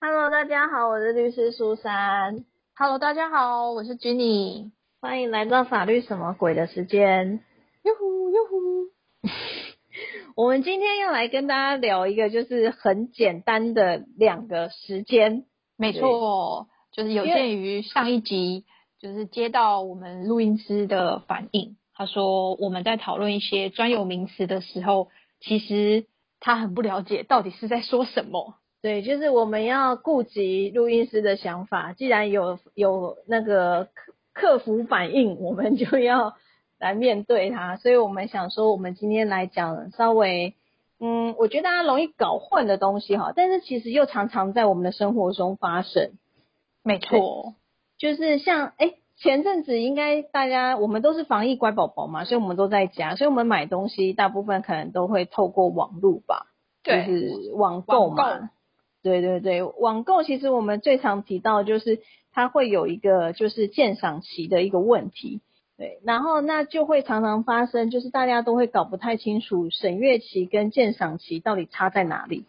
Hello，大家好，我是律师苏珊。Hello，大家好，我是 Jenny。欢迎来到法律什么鬼的时间。哟呼哟呼，我们今天要来跟大家聊一个，就是很简单的两个时间。没错，就是有鉴于上一集，就是接到我们录音师的反应，他说我们在讨论一些专有名词的时候，其实他很不了解到底是在说什么。对，就是我们要顾及录音师的想法，既然有有那个客客服反应，我们就要来面对它。所以我们想说，我们今天来讲稍微，嗯，我觉得大家容易搞混的东西哈，但是其实又常常在我们的生活中发生。没错，就是像哎，前阵子应该大家我们都是防疫乖宝宝嘛，所以我们都在家，所以我们买东西大部分可能都会透过网络吧，对就是网购嘛。对对对，网购其实我们最常提到就是它会有一个就是鉴赏期的一个问题，对，然后那就会常常发生，就是大家都会搞不太清楚审阅期跟鉴赏期到底差在哪里。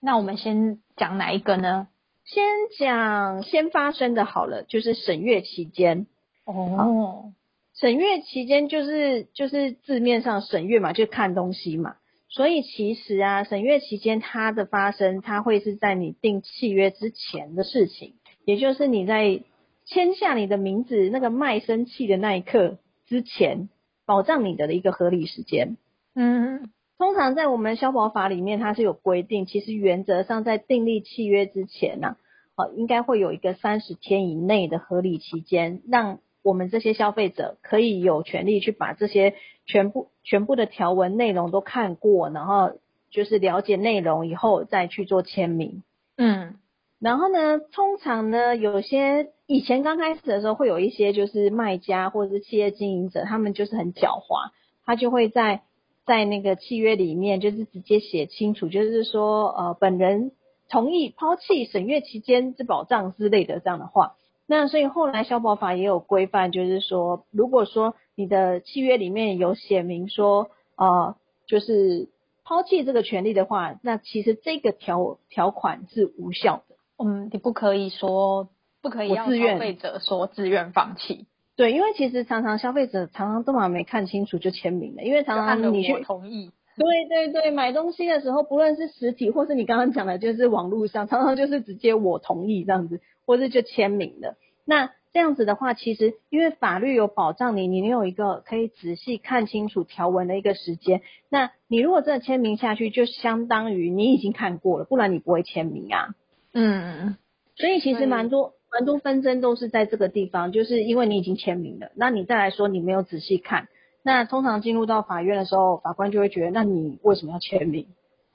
那我们先讲哪一个呢？先讲先发生的好了，就是审阅期间。哦，审阅期间就是就是字面上审阅嘛，就看东西嘛。所以其实啊，审阅期间它的发生，它会是在你订契约之前的事情，也就是你在签下你的名字那个卖身契的那一刻之前，保障你的一个合理时间。嗯，通常在我们消保法里面，它是有规定，其实原则上在订立契约之前呢、啊，应该会有一个三十天以内的合理期间，让我们这些消费者可以有权利去把这些全部全部的条文内容都看过，然后就是了解内容以后再去做签名。嗯，然后呢，通常呢，有些以前刚开始的时候，会有一些就是卖家或者是企业经营者，他们就是很狡猾，他就会在在那个契约里面就是直接写清楚，就是说呃本人同意抛弃审阅期间之保障之类的这样的话。那所以后来消保法也有规范，就是说，如果说你的契约里面有写明说，呃，就是抛弃这个权利的话，那其实这个条条款是无效的。嗯，你不可以说不可以要我自愿消费者说自愿放弃，对，因为其实常常消费者常常都嘛没看清楚就签名了，因为常常你去同意。对对对，买东西的时候，不论是实体或是你刚刚讲的，就是网络上，常常就是直接我同意这样子，或是就签名的。那这样子的话，其实因为法律有保障你，你有一个可以仔细看清楚条文的一个时间。那你如果真的签名下去，就相当于你已经看过了，不然你不会签名啊。嗯，所以其实蛮多蛮多纷争都是在这个地方，就是因为你已经签名了，那你再来说你没有仔细看，那通常进入到法院的时候，法官就会觉得，那你为什么要签名？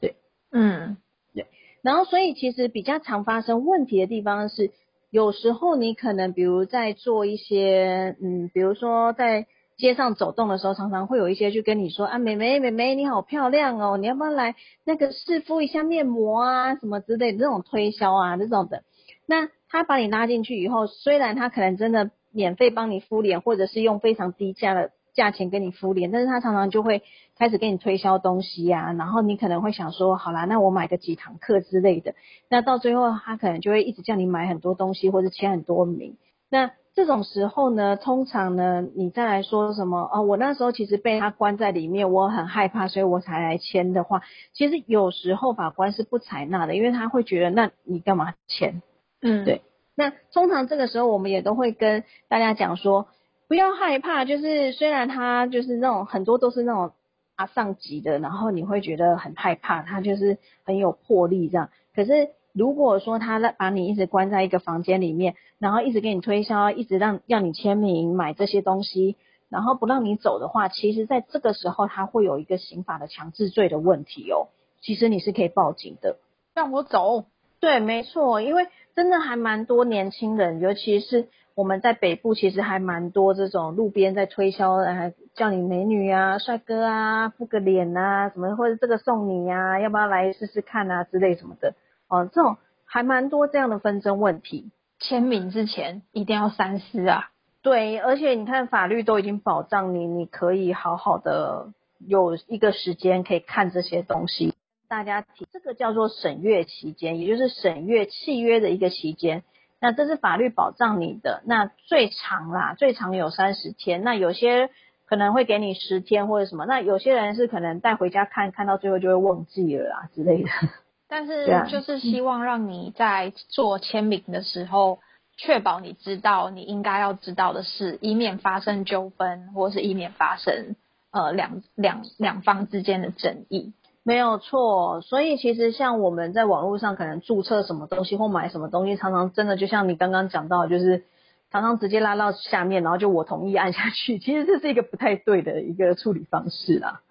对嗯，对然后，所以其实比较常发生问题的地方是，有时候你可能比如在做一些，嗯，比如说在街上走动的时候，常常会有一些就跟你说啊，妹妹妹妹你好漂亮哦，你要不要来那个试敷一下面膜啊，什么之类的这种推销啊这种的。那他把你拉进去以后，虽然他可能真的免费帮你敷脸，或者是用非常低价的价钱跟你敷脸，但是他常常就会开始给你推销东西呀、然后你可能会想说，好啦，那我买个几堂课之类的，那到最后他可能就会一直叫你买很多东西或者签很多名。那这种时候呢，通常呢，你再来说什么哦，我那时候其实被他关在里面，我很害怕，所以我才来签的话，其实有时候法官是不采纳的，因为他会觉得，那你干嘛签？嗯，对那通常这个时候，我们也都会跟大家讲说，不要害怕，就是虽然他就是那种很多都是那种啊上级的，然后你会觉得很害怕，他就是很有魄力这样。可是如果说他把你一直关在一个房间里面，然后一直给你推销，一直让要你签名买这些东西，然后不让你走的话，其实在这个时候他会有一个刑法的强制罪的问题哦。其实你是可以报警的。让我走。对，没错，因为真的还蛮多年轻人，尤其是我们在北部，其实还蛮多这种路边在推销，呃，叫你美女啊、帅哥啊、敷个脸啊，什么或者这个送你呀、要不要来试试看啊之类什么的，哦，这种还蛮多这样的纷争问题。签名之前一定要三思啊。对，而且你看法律都已经保障你，你可以好好的有一个时间可以看这些东西。大家提，这个叫做审阅期间，也就是审阅契约的一个期间。那这是法律保障你的，那最长啦，最长有三十天。那有些可能会给你十天或者什么，那有些人是可能带回家看看到最后就会忘记了啦之类的。但是就是希望让你在做签名的时候，确保你知道你应该要知道的事，以免发生纠纷，或是以免发生呃两两两方之间的争议。没有错，所以其实像我们在网络上可能注册什么东西或买什么东西，常常真的就像你刚刚讲到，就是常常直接拉到下面，然后就我同意按下去。其实这是一个不太对的一个处理方式啦。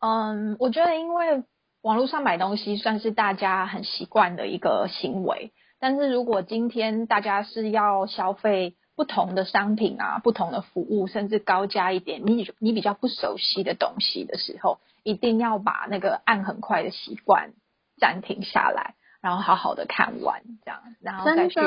嗯，我觉得因为。网络上买东西算是大家很习惯的一个行为，但是如果今天大家是要消费不同的商品啊、不同的服务，甚至高价一点，你你比较不熟悉的东西的时候，一定要把那个按很快的习惯暂停下来，然后好好的看完，这样，然后再去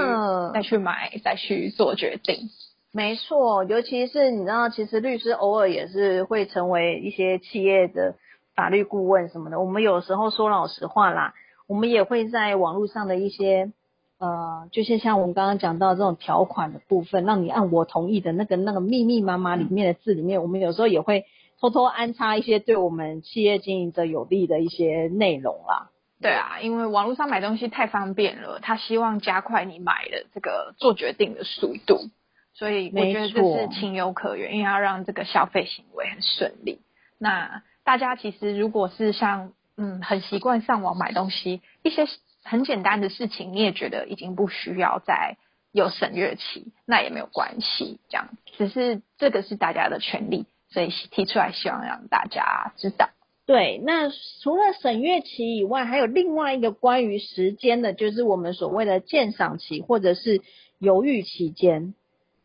再去买，再去做决定。没错，尤其是你知道，其实律师偶尔也是会成为一些企业的。法律顾问什么的，我们有时候说老实话啦，我们也会在网络上的一些呃，就是像我们刚刚讲到这种条款的部分，让你按我同意的那个那个密密麻麻里面的字里面，我们有时候也会偷偷安插一些对我们企业经营者有利的一些内容啦。对啊，因为网络上买东西太方便了，他希望加快你买的这个做决定的速度，所以我觉得这是情有可原，因为要让这个消费行为很顺利。那大家其实如果是像嗯很习惯上网买东西，一些很简单的事情，你也觉得已经不需要再有省略期，那也没有关系，这样只是这个是大家的权利，所以提出来希望让大家知道。对，那除了审阅期以外，还有另外一个关于时间的，就是我们所谓的鉴赏期或者是犹豫期间。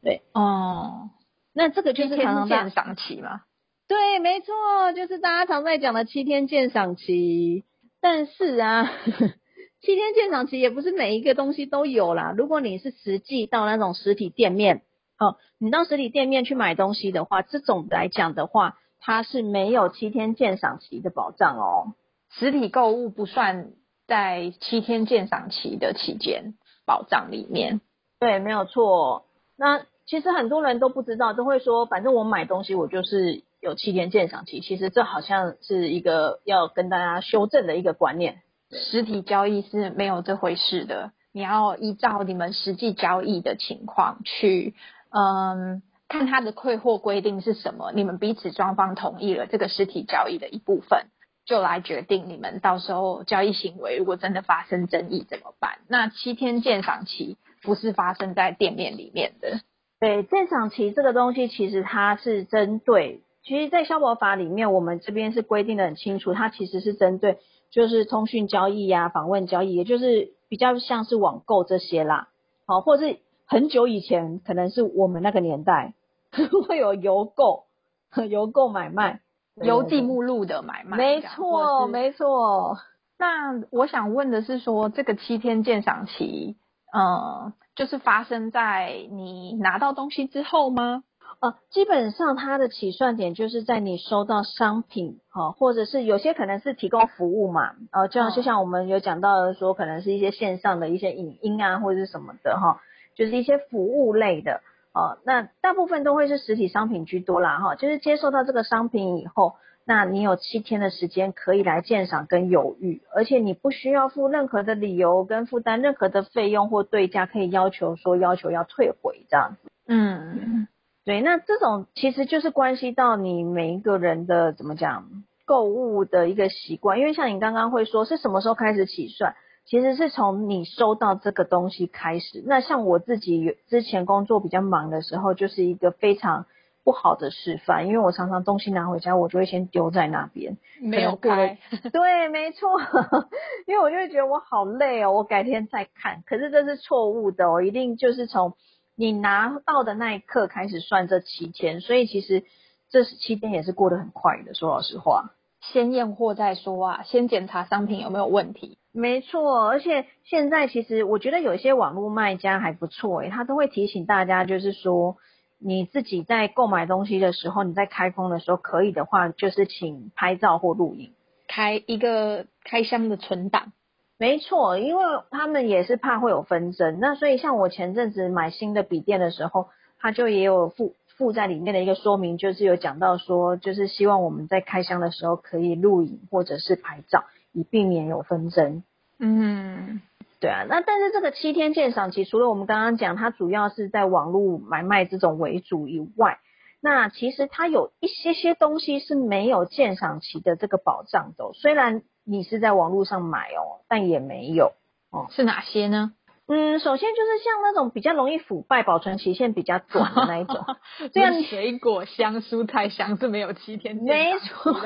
对，哦，那这个就是常常鉴赏期嘛。对，没错，就是大家常在讲的七天鉴赏期。但是啊，七天鉴赏期也不是每一个东西都有啦。如果你是实际到那种实体店面，哦，你到实体店面去买东西的话，这种来讲的话，它是没有七天鉴赏期的保障哦。实体购物不算在七天鉴赏期的期间保障里面。对，没有错。那其实很多人都不知道，都会说，反正我买东西我就是。有七天鉴赏期，其实这好像是一个要跟大家修正的一个观念。实体交易是没有这回事的，你要依照你们实际交易的情况去，嗯，看他的退货规定是什么，你们彼此双方同意了这个实体交易的一部分，就来决定你们到时候交易行为如果真的发生争议怎么办？那七天鉴赏期不是发生在店面里面的。对，鉴赏期这个东西其实它是针对。其实，在消保法里面，我们这边是规定的很清楚，它其实是针对就是通讯交易呀、访问交易，也就是比较像是网购这些啦，好，或者是很久以前，可能是我们那个年代 会有邮购、邮购买卖、邮寄目录的买卖，没错，没错。那我想问的是，说这个七天鉴赏期，嗯，就是发生在你拿到东西之后吗？呃，基本上它的起算点就是在你收到商品，哈，或者是有些可能是提供服务嘛，呃，就像就像我们有讲到的说，可能是一些线上的一些影音啊，或者是什么的哈，就是一些服务类的，哦，那大部分都会是实体商品居多啦，哈，就是接受到这个商品以后，那你有七天的时间可以来鉴赏跟犹豫，而且你不需要付任何的理由跟负担任何的费用或对价，可以要求说要求要退回这样子，嗯。对，那这种其实就是关系到你每一个人的怎么讲购物的一个习惯，因为像你刚刚会说是什么时候开始起算，其实是从你收到这个东西开始。那像我自己之前工作比较忙的时候，就是一个非常不好的示范，因为我常常东西拿回家，我就会先丢在那边，没有开。对，没错，因为我就会觉得我好累哦，我改天再看。可是这是错误的哦，一定就是从。你拿到的那一刻开始算这七天，所以其实这七天也是过得很快的。说老实话，先验货再说啊，先检查商品有没有问题。没错，而且现在其实我觉得有一些网络卖家还不错诶，他都会提醒大家，就是说你自己在购买东西的时候，你在开封的时候可以的话，就是请拍照或录影。开一个开箱的存档。没错，因为他们也是怕会有纷争，那所以像我前阵子买新的笔电的时候，他就也有附附在里面的一个说明，就是有讲到说，就是希望我们在开箱的时候可以录影或者是拍照，以避免有纷争。嗯，对啊，那但是这个七天鉴赏期，除了我们刚刚讲它主要是在网络买卖这种为主以外，那其实它有一些些东西是没有鉴赏期的这个保障的，虽然。你是在网络上买哦，但也没有哦，是哪些呢？嗯，首先就是像那种比较容易腐败、保存期限比较短的那一种，这样，水果香、蔬菜香是没有七天没错，各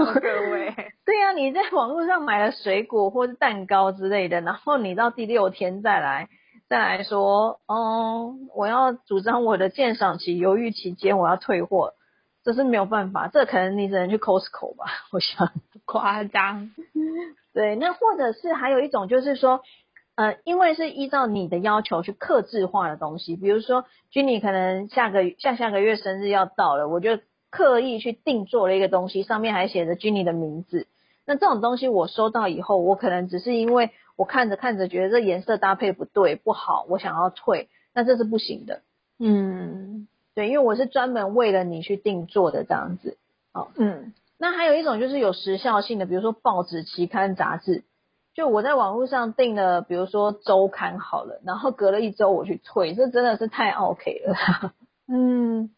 位，对啊，你在网络上买了水果或是蛋糕之类的，然后你到第六天再来再来说，哦，我要主张我的鉴赏期，犹豫期间我要退货。这是没有办法，这可能你只能去 Costco 吧，我想 夸张。对，那或者是还有一种就是说，呃，因为是依照你的要求去克制化的东西，比如说 Jenny 可能下个下下个月生日要到了，我就刻意去定做了一个东西，上面还写着 Jenny 的名字。那这种东西我收到以后，我可能只是因为我看着看着觉得这颜色搭配不对不好，我想要退，那这是不行的。嗯。对，因为我是专门为了你去定做的这样子，哦，嗯，那还有一种就是有时效性的，比如说报纸、期刊、杂志，就我在网络上订了，比如说周刊好了，然后隔了一周我去退，这真的是太 OK 了。嗯，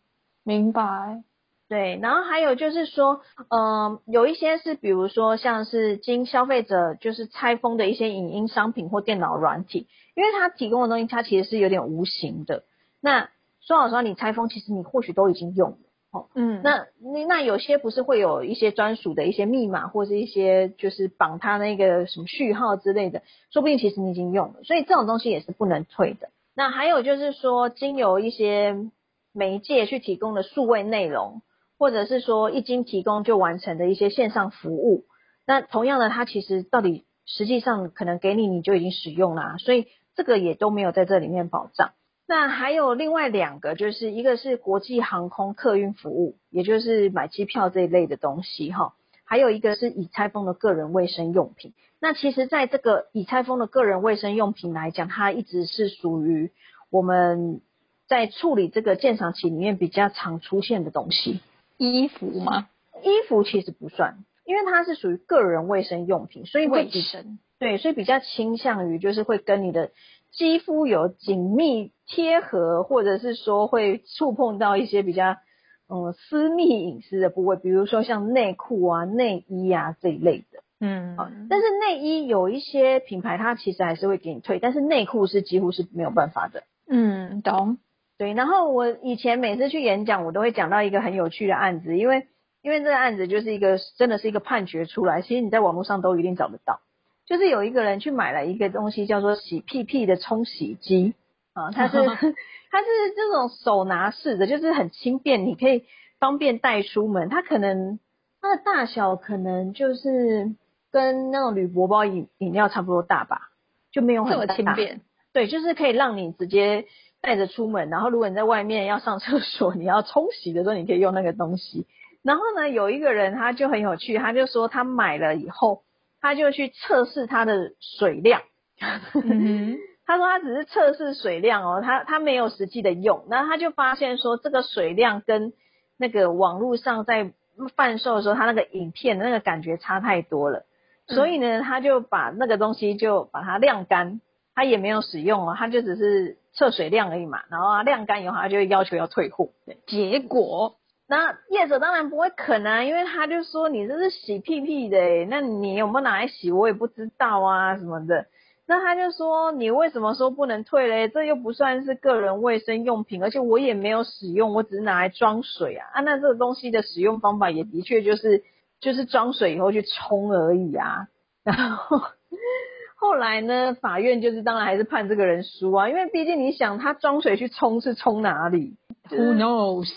明白。对，然后还有就是说，嗯，有一些是比如说像是经消费者就是拆封的一些影音商品或电脑软体，因为它提供的东西它其实是有点无形的，那。说老实话，你拆封其实你或许都已经用了，哦，嗯，那那那有些不是会有一些专属的一些密码，或是一些就是绑它那个什么序号之类的，说不定其实你已经用了，所以这种东西也是不能退的。那还有就是说，经由一些媒介去提供的数位内容，或者是说一经提供就完成的一些线上服务，那同样的，它其实到底实际上可能给你你就已经使用啦，所以这个也都没有在这里面保障。那还有另外两个，就是一个是国际航空客运服务，也就是买机票这一类的东西哈。还有一个是已拆封的个人卫生用品。那其实，在这个已拆封的个人卫生用品来讲，它一直是属于我们在处理这个鉴赏期里面比较常出现的东西。衣服吗？衣服其实不算，因为它是属于个人卫生用品，所以卫生对，所以比较倾向于就是会跟你的。肌肤有紧密贴合，或者是说会触碰到一些比较嗯私密隐私的部位，比如说像内裤啊、内衣啊这一类的。嗯，但是内衣有一些品牌它其实还是会给你退，但是内裤是几乎是没有办法的。嗯，懂。对，然后我以前每次去演讲，我都会讲到一个很有趣的案子，因为因为这个案子就是一个真的是一个判决出来，其实你在网络上都一定找得到。就是有一个人去买了一个东西，叫做洗屁屁的冲洗机啊，它是 它是这种手拿式的，就是很轻便，你可以方便带出门。它可能它的大小可能就是跟那种铝箔包饮饮料差不多大吧，就没有很轻便。对，就是可以让你直接带着出门，然后如果你在外面要上厕所，你要冲洗的时候，你可以用那个东西。然后呢，有一个人他就很有趣，他就说他买了以后。他就去测试它的水量，他说他只是测试水量哦，他他没有实际的用，然后他就发现说这个水量跟那个网络上在贩售的时候，他那个影片的那个感觉差太多了，所以呢，他就把那个东西就把它晾干，他也没有使用哦，他就只是测水量而已嘛，然后晾干以后，他就要求要退货，结果。那业者当然不会肯啊，因为他就说你这是洗屁屁的，那你有没有拿来洗我也不知道啊什么的。那他就说你为什么说不能退嘞？这又不算是个人卫生用品，而且我也没有使用，我只是拿来装水啊。啊，那这个东西的使用方法也的确就是就是装水以后去冲而已啊。然后后来呢，法院就是当然还是判这个人输啊，因为毕竟你想他装水去冲是冲哪里？Who knows？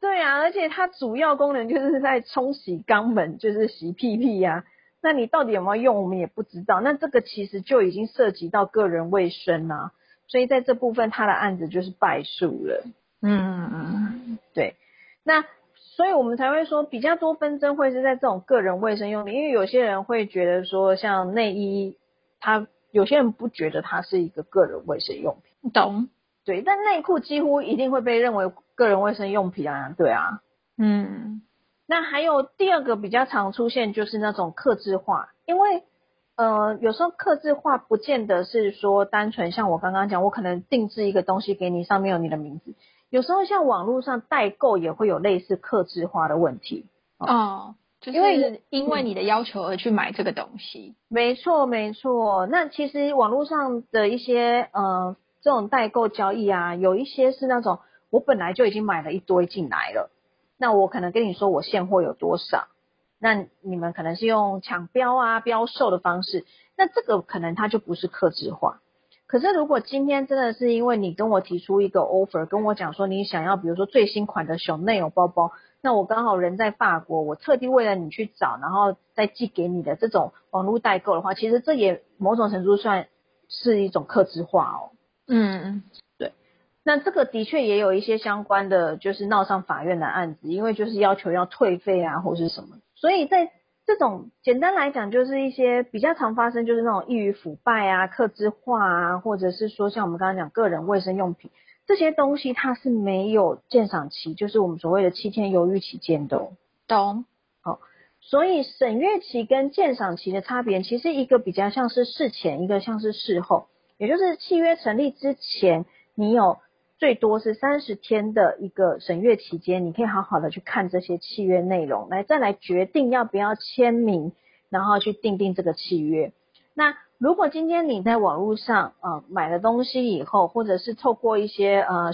对啊，而且它主要功能就是在冲洗肛门，就是洗屁屁呀。那你到底有没有用，我们也不知道。那这个其实就已经涉及到个人卫生啊，所以在这部分他的案子就是败诉了。嗯嗯嗯，对。那所以我们才会说比较多纷争会是在这种个人卫生用品，因为有些人会觉得说像内衣，他有些人不觉得它是一个个人卫生用品，懂？对，但内裤几乎一定会被认为个人卫生用品啊，对啊，嗯，那还有第二个比较常出现就是那种克制化，因为呃有时候克制化不见得是说单纯像我刚刚讲，我可能定制一个东西给你，上面有你的名字。有时候像网络上代购也会有类似克制化的问题哦，就是因为因为你的要求而去买这个东西。没错没错，那其实网络上的一些呃这种代购交易啊，有一些是那种我本来就已经买了一堆进来了，那我可能跟你说我现货有多少，那你们可能是用抢标啊标售的方式，那这个可能它就不是克制化。可是，如果今天真的是因为你跟我提出一个 offer，跟我讲说你想要，比如说最新款的熊内有包包，那我刚好人在法国，我特地为了你去找，然后再寄给你的这种网络代购的话，其实这也某种程度算是一种客制化哦。嗯，对。那这个的确也有一些相关的，就是闹上法院的案子，因为就是要求要退费啊，或是什么，所以在。这种简单来讲，就是一些比较常发生，就是那种易于腐败啊、克制化啊，或者是说像我们刚刚讲个人卫生用品这些东西，它是没有鉴赏期，就是我们所谓的七天犹豫期间的。哦懂？好，所以审阅期跟鉴赏期的差别，其实一个比较像是事前，一个像是事后，也就是契约成立之前，你有。最多是三十天的一个审阅期间，你可以好好的去看这些契约内容，来再来决定要不要签名，然后去订定这个契约。那如果今天你在网络上呃买了东西以后，或者是透过一些呃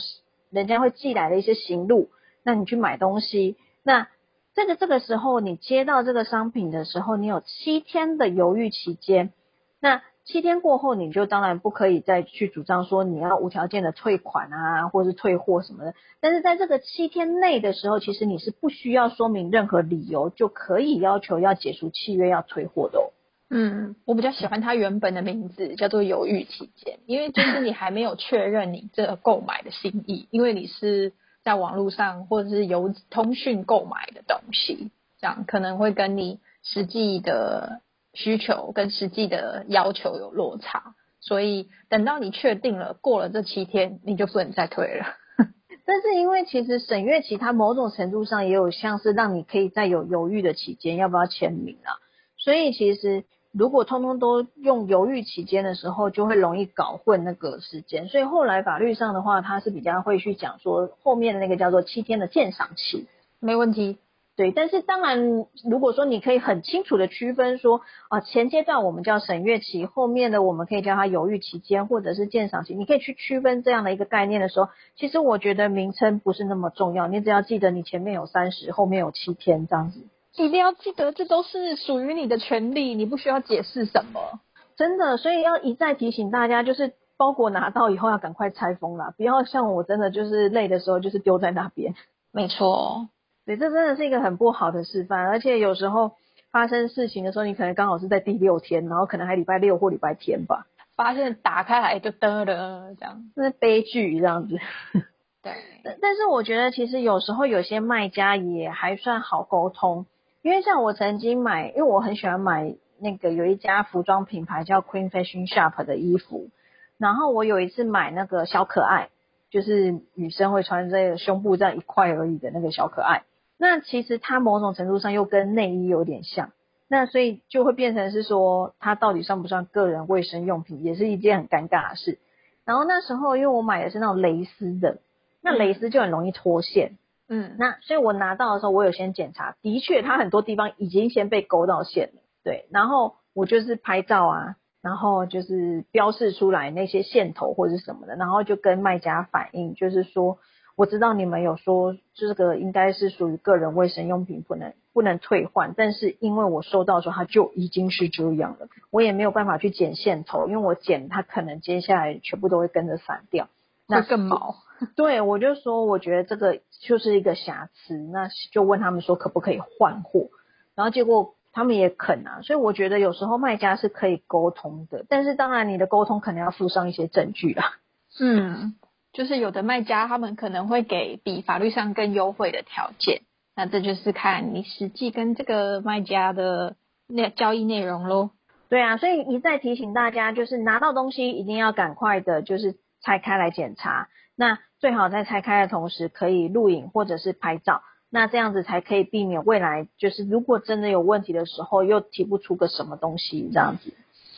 人家会寄来的一些行路，那你去买东西，那这个这个时候你接到这个商品的时候，你有七天的犹豫期间，那。七天过后，你就当然不可以再去主张说你要无条件的退款啊，或者是退货什么的。但是在这个七天内的时候，其实你是不需要说明任何理由，就可以要求要解除契约要退货的。哦。嗯，我比较喜欢它原本的名字叫做犹豫期间，因为就是你还没有确认你这个购买的心意，因为你是在网络上或者是邮通讯购买的东西，这样可能会跟你实际的。需求跟实际的要求有落差，所以等到你确定了过了这七天，你就不能再退了。但是因为其实审阅期它某种程度上也有像是让你可以在有犹豫的期间要不要签名啊，所以其实如果通通都用犹豫期间的时候，就会容易搞混那个时间。所以后来法律上的话，它是比较会去讲说后面的那个叫做七天的鉴赏期，没问题。对，但是当然，如果说你可以很清楚的区分说，啊，前阶段我们叫审阅期，后面的我们可以叫它犹豫期间或者是鉴赏期，你可以去区分这样的一个概念的时候，其实我觉得名称不是那么重要，你只要记得你前面有三十，后面有七天这样子，一定要记得这都是属于你的权利，你不需要解释什么，真的，所以要一再提醒大家，就是包裹拿到以后要赶快拆封啦，不要像我真的就是累的时候就是丢在那边，没错。对，这真的是一个很不好的示范，而且有时候发生事情的时候，你可能刚好是在第六天，然后可能还礼拜六或礼拜天吧，发现打开来就得了，这样，那是悲剧这样子。对，但是我觉得其实有时候有些卖家也还算好沟通，因为像我曾经买，因为我很喜欢买那个有一家服装品牌叫 Queen Fashion Shop 的衣服，然后我有一次买那个小可爱，就是女生会穿这个胸部这样一块而已的那个小可爱。那其实它某种程度上又跟内衣有点像，那所以就会变成是说，它到底算不算个人卫生用品，也是一件很尴尬的事。然后那时候因为我买的是那种蕾丝的，那蕾丝就很容易脱线，嗯，那所以我拿到的时候，我有先检查，的确它很多地方已经先被勾到线了，对，然后我就是拍照啊，然后就是标示出来那些线头或者什么的，然后就跟卖家反映，就是说。我知道你们有说这个应该是属于个人卫生用品，不能不能退换。但是因为我收到的时候它就已经是这样了，我也没有办法去剪线头，因为我剪它可能接下来全部都会跟着散掉，那更毛。对，我就说我觉得这个就是一个瑕疵，那就问他们说可不可以换货，然后结果他们也肯啊，所以我觉得有时候卖家是可以沟通的，但是当然你的沟通可能要附上一些证据啦。嗯。就是有的卖家，他们可能会给比法律上更优惠的条件，那这就是看你实际跟这个卖家的那交易内容喽。对啊，所以一再提醒大家，就是拿到东西一定要赶快的，就是拆开来检查。那最好在拆开的同时可以录影或者是拍照，那这样子才可以避免未来就是如果真的有问题的时候又提不出个什么东西这样子。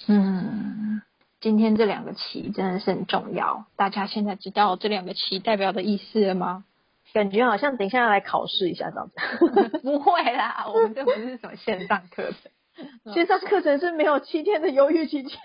嗯，今天这两个旗真的是很重要，大家现在知道这两个旗代表的意思了吗？感觉好像等一下要来考试一下这样子。不会啦，我们这不是什么线上课程。线上课程是没有七天的犹豫期间，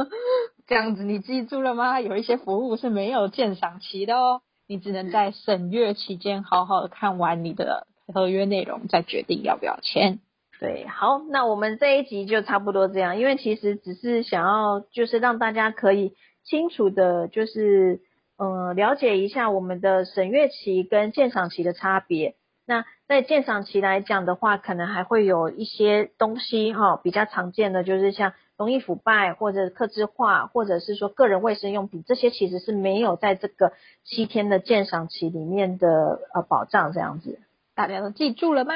这样子你记住了吗？有一些服务是没有鉴赏期的哦，你只能在审阅期间好好的看完你的合约内容，再决定要不要签。对，好，那我们这一集就差不多这样，因为其实只是想要就是让大家可以清楚的，就是嗯了解一下我们的审阅期跟鉴赏期的差别。那在鉴赏期来讲的话，可能还会有一些东西哈，比较常见的就是像容易腐败或者刻字化，或者是说个人卫生用品，这些其实是没有在这个七天的鉴赏期里面的呃保障这样子。大家都记住了吗？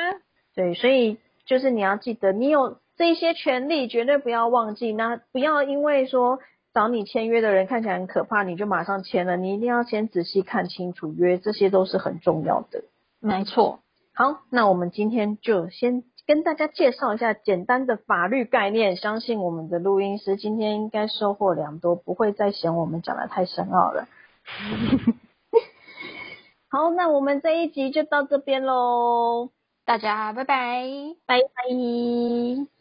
对，所以就是你要记得，你有这些权利，绝对不要忘记。那不要因为说找你签约的人看起来很可怕，你就马上签了。你一定要先仔细看清楚约，这些都是很重要的。没错，好，那我们今天就先跟大家介绍一下简单的法律概念。相信我们的录音师今天应该收获良多，不会再嫌我们讲的太深奥了。好，那我们这一集就到这边喽，大家拜拜，拜拜。